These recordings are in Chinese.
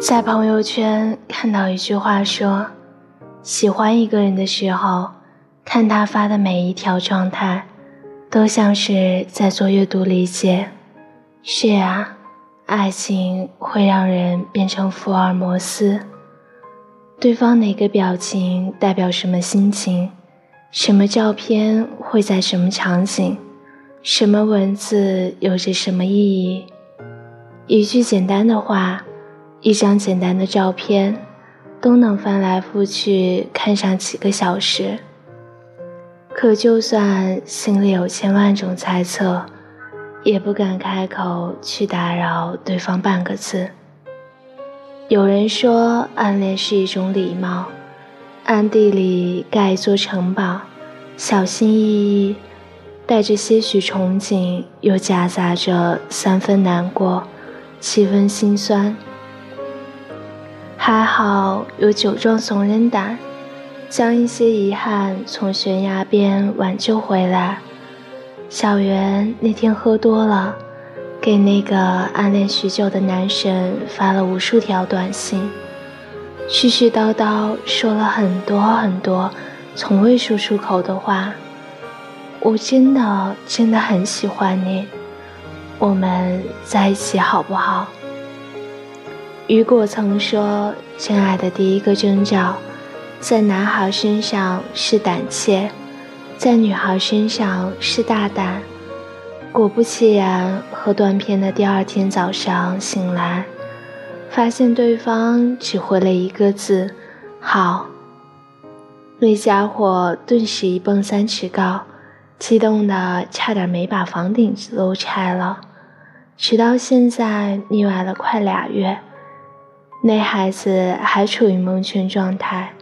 在朋友圈看到一句话说：“喜欢一个人的时候，看他发的每一条状态，都像是在做阅读理解。”是啊，爱情会让人变成福尔摩斯。对方哪个表情代表什么心情？什么照片会在什么场景？什么文字有着什么意义？一句简单的话。一张简单的照片，都能翻来覆去看上几个小时。可就算心里有千万种猜测，也不敢开口去打扰对方半个字。有人说，暗恋是一种礼貌，暗地里盖一座城堡，小心翼翼，带着些许憧憬，又夹杂着三分难过，七分心酸。还好有酒壮怂人胆，将一些遗憾从悬崖边挽救回来。小袁那天喝多了，给那个暗恋许久的男神发了无数条短信，絮絮叨叨说了很多很多从未说出口的话。我真的真的很喜欢你，我们在一起好不好？雨果曾说：“真爱的第一个征兆，在男孩身上是胆怯，在女孩身上是大胆。”果不其然，喝断片的第二天早上醒来，发现对方只回了一个字：“好。”那家伙顿时一蹦三尺高，激动的差点没把房顶子都拆了。直到现在，腻歪了快俩月。那孩子还处于蒙圈状态。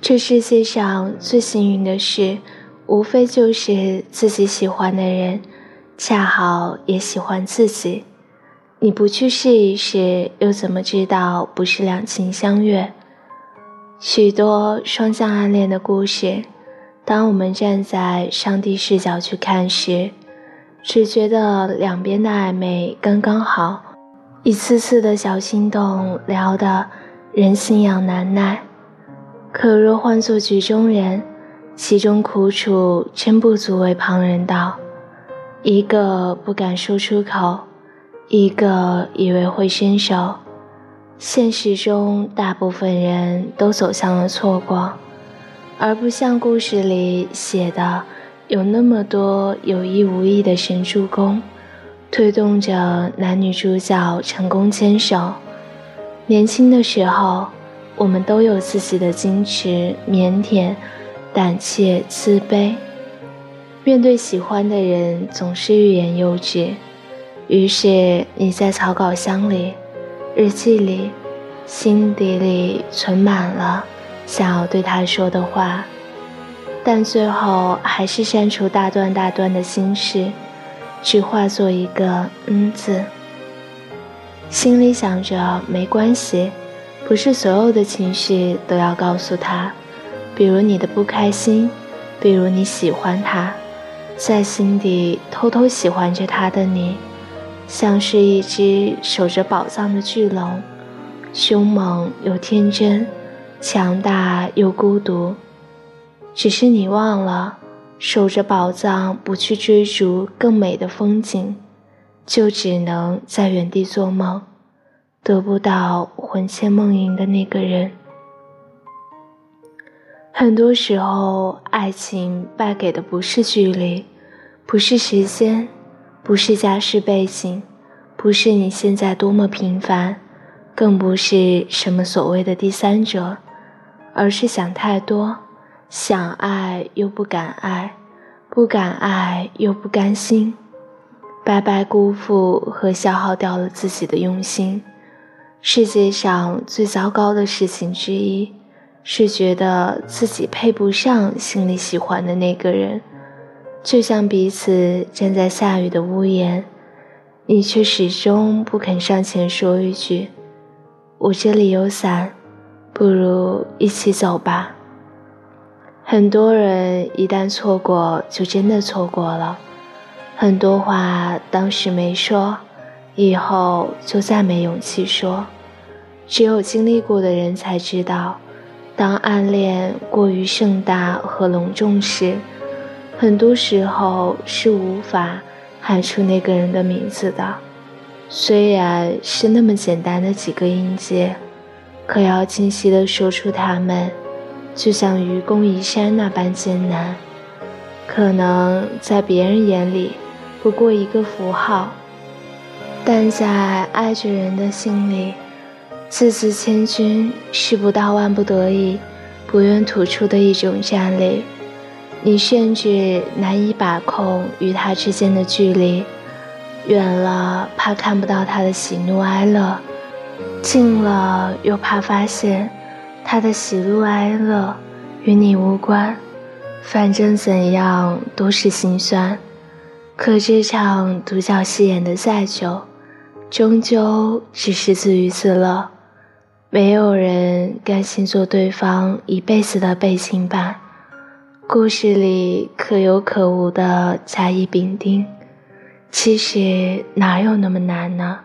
这世界上最幸运的事，无非就是自己喜欢的人，恰好也喜欢自己。你不去试一试，又怎么知道不是两情相悦？许多双向暗恋的故事，当我们站在上帝视角去看时，只觉得两边的暧昧刚刚好。一次次的小心动，聊得人心痒难耐。可若换作局中人，其中苦楚真不足为旁人道。一个不敢说出口，一个以为会伸手。现实中，大部分人都走向了错过，而不像故事里写的，有那么多有意无意的神助攻。推动着男女主角成功牵手。年轻的时候，我们都有自己的矜持、腼腆、胆怯、自卑，面对喜欢的人总是欲言又止。于是你在草稿箱里、日记里、心底里存满了想要对他说的话，但最后还是删除大段大段的心事。只化作一个“嗯”字，心里想着没关系，不是所有的情绪都要告诉他。比如你的不开心，比如你喜欢他，在心底偷偷喜欢着他的你，像是一只守着宝藏的巨龙，凶猛又天真，强大又孤独。只是你忘了。守着宝藏，不去追逐更美的风景，就只能在原地做梦，得不到魂牵梦萦的那个人。很多时候，爱情败给的不是距离，不是时间，不是家世背景，不是你现在多么平凡，更不是什么所谓的第三者，而是想太多。想爱又不敢爱，不敢爱又不甘心，白白辜负和消耗掉了自己的用心。世界上最糟糕的事情之一，是觉得自己配不上心里喜欢的那个人。就像彼此站在下雨的屋檐，你却始终不肯上前说一句：“我这里有伞，不如一起走吧。”很多人一旦错过，就真的错过了。很多话当时没说，以后就再没勇气说。只有经历过的人才知道，当暗恋过于盛大和隆重时，很多时候是无法喊出那个人的名字的。虽然是那么简单的几个音节，可要清晰地说出它们。就像愚公移山那般艰难，可能在别人眼里不过一个符号，但在爱着人的心里，字字千钧是不到万不得已不愿吐出的一种战力。你甚至难以把控与他之间的距离，远了怕看不到他的喜怒哀乐，近了又怕发现。他的喜怒哀乐与你无关，反正怎样都是心酸。可这场独角戏演得再久，终究只是自娱自乐。没有人甘心做对方一辈子的背景板。故事里可有可无的甲乙丙丁，其实哪有那么难呢？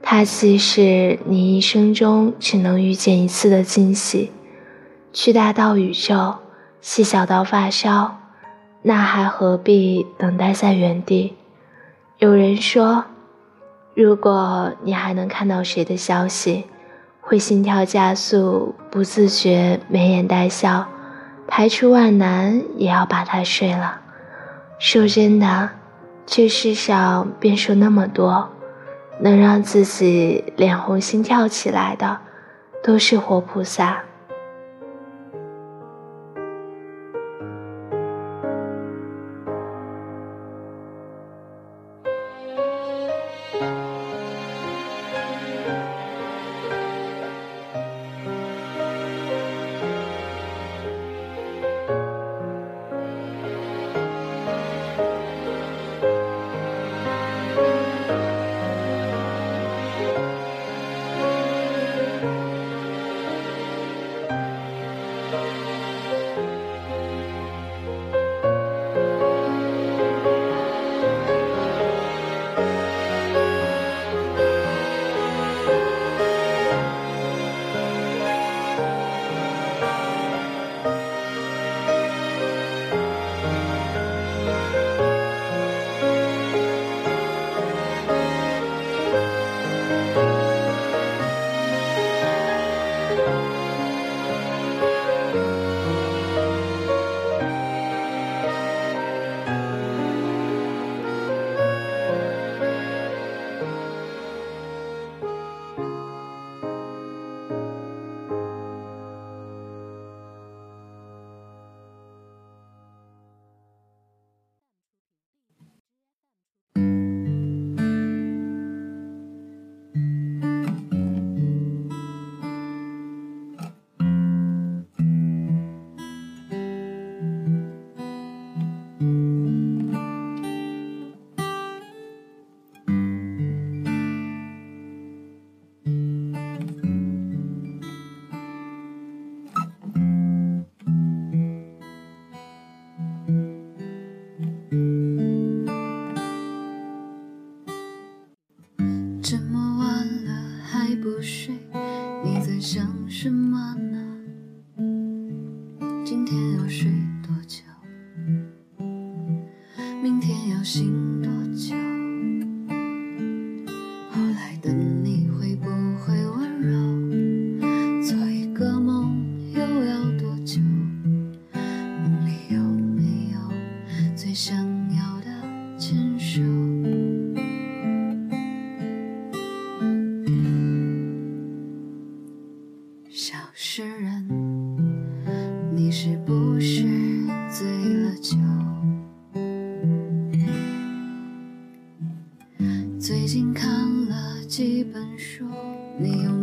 它既是你一生中只能遇见一次的惊喜，巨大到宇宙，细小到发烧，那还何必等待在原地？有人说，如果你还能看到谁的消息，会心跳加速，不自觉眉眼带笑，排除万难也要把他睡了。说真的，这世上变数那么多。能让自己脸红心跳起来的，都是活菩萨。已经看了几本书你有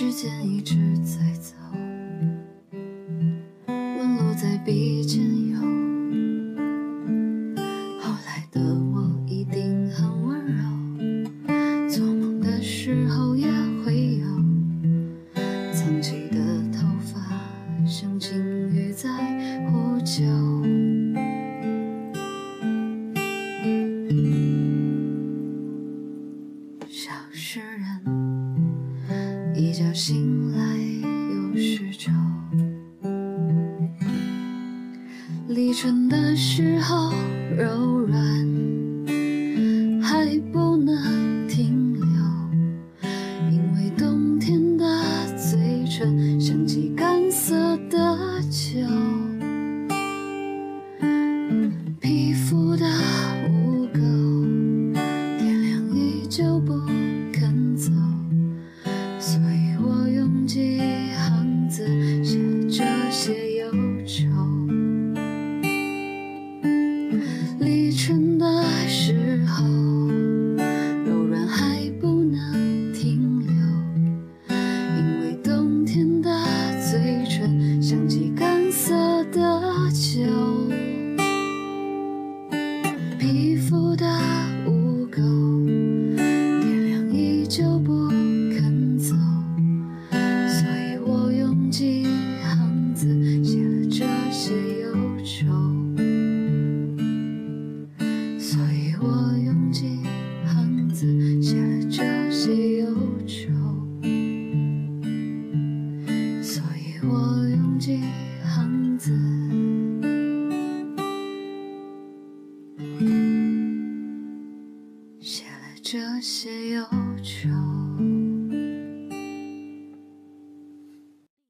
时间一直在醒来又是愁。立春的时候柔软，还不能停留，因为冬天的嘴唇像极干涩的酒。